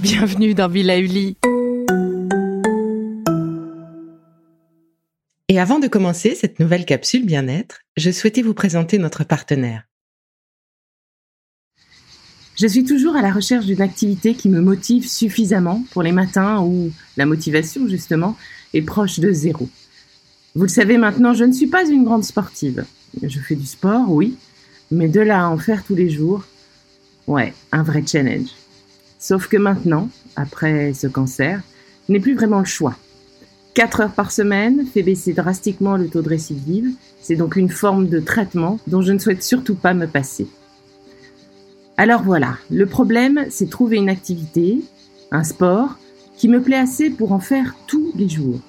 bienvenue dans Villa Uli. Et avant de commencer cette nouvelle capsule bien-être, je souhaitais vous présenter notre partenaire. Je suis toujours à la recherche d'une activité qui me motive suffisamment pour les matins où la motivation, justement, est proche de zéro. Vous le savez maintenant, je ne suis pas une grande sportive. Je fais du sport, oui, mais de là à en faire tous les jours, ouais, un vrai challenge. Sauf que maintenant, après ce cancer, je n'ai plus vraiment le choix. 4 heures par semaine fait baisser drastiquement le taux de récidive. C'est donc une forme de traitement dont je ne souhaite surtout pas me passer. Alors voilà, le problème, c'est trouver une activité, un sport, qui me plaît assez pour en faire tous les jours.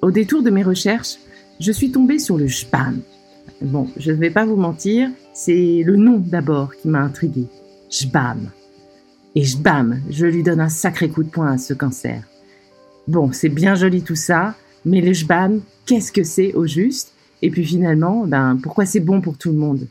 Au détour de mes recherches, je suis tombée sur le JBAM. Bon, je ne vais pas vous mentir, c'est le nom d'abord qui m'a intriguée. JBAM. Et JBAM, je lui donne un sacré coup de poing à ce cancer. Bon, c'est bien joli tout ça, mais le jban, qu'est-ce que c'est au juste? Et puis finalement, ben, pourquoi c'est bon pour tout le monde?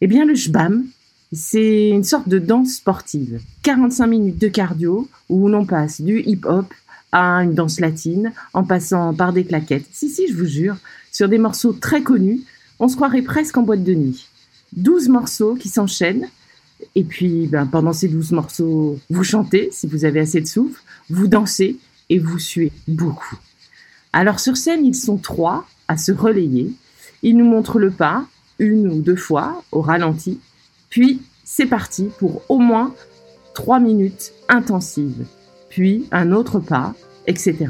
Eh bien, le jbam, c'est une sorte de danse sportive. 45 minutes de cardio où l'on passe du hip-hop à une danse latine en passant par des claquettes. Si, si, je vous jure, sur des morceaux très connus, on se croirait presque en boîte de nuit. 12 morceaux qui s'enchaînent. Et puis, ben, pendant ces 12 morceaux, vous chantez si vous avez assez de souffle vous dansez et vous suez beaucoup. Alors sur scène, ils sont trois à se relayer. Ils nous montrent le pas une ou deux fois au ralenti. Puis c'est parti pour au moins trois minutes intensives. Puis un autre pas, etc.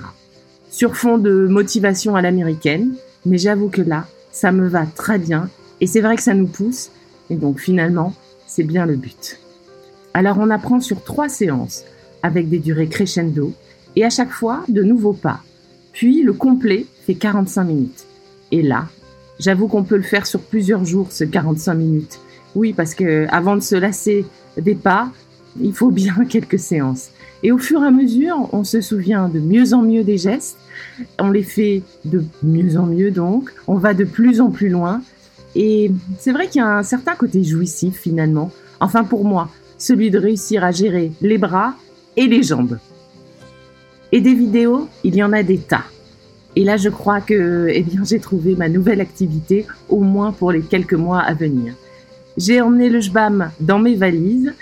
Sur fond de motivation à l'américaine, mais j'avoue que là, ça me va très bien et c'est vrai que ça nous pousse et donc finalement, c'est bien le but. Alors on apprend sur trois séances avec des durées crescendo et à chaque fois de nouveaux pas. Puis le complet fait 45 minutes. Et là, j'avoue qu'on peut le faire sur plusieurs jours ce 45 minutes. Oui, parce que avant de se lasser des pas, il faut bien quelques séances. Et au fur et à mesure, on se souvient de mieux en mieux des gestes, on les fait de mieux en mieux donc, on va de plus en plus loin. Et c'est vrai qu'il y a un certain côté jouissif finalement, enfin pour moi, celui de réussir à gérer les bras et les jambes. Et des vidéos, il y en a des tas. Et là, je crois que eh bien, j'ai trouvé ma nouvelle activité, au moins pour les quelques mois à venir. J'ai emmené le JBAM dans mes valises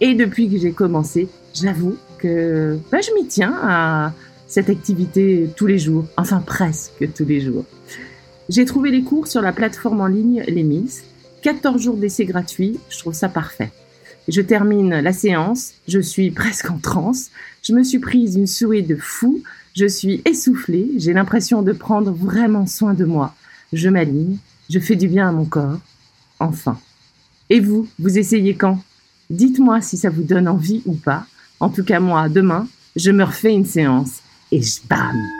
et depuis que j'ai commencé, j'avoue que bah, je m'y tiens à cette activité tous les jours, enfin presque tous les jours. J'ai trouvé les cours sur la plateforme en ligne Les Miss. 14 jours d'essai gratuits, je trouve ça parfait. Je termine la séance, je suis presque en transe, je me suis prise une souhait de fou, je suis essoufflée, j'ai l'impression de prendre vraiment soin de moi. Je m'aligne, je fais du bien à mon corps. Enfin. Et vous, vous essayez quand? Dites-moi si ça vous donne envie ou pas. En tout cas, moi, demain, je me refais une séance et je bam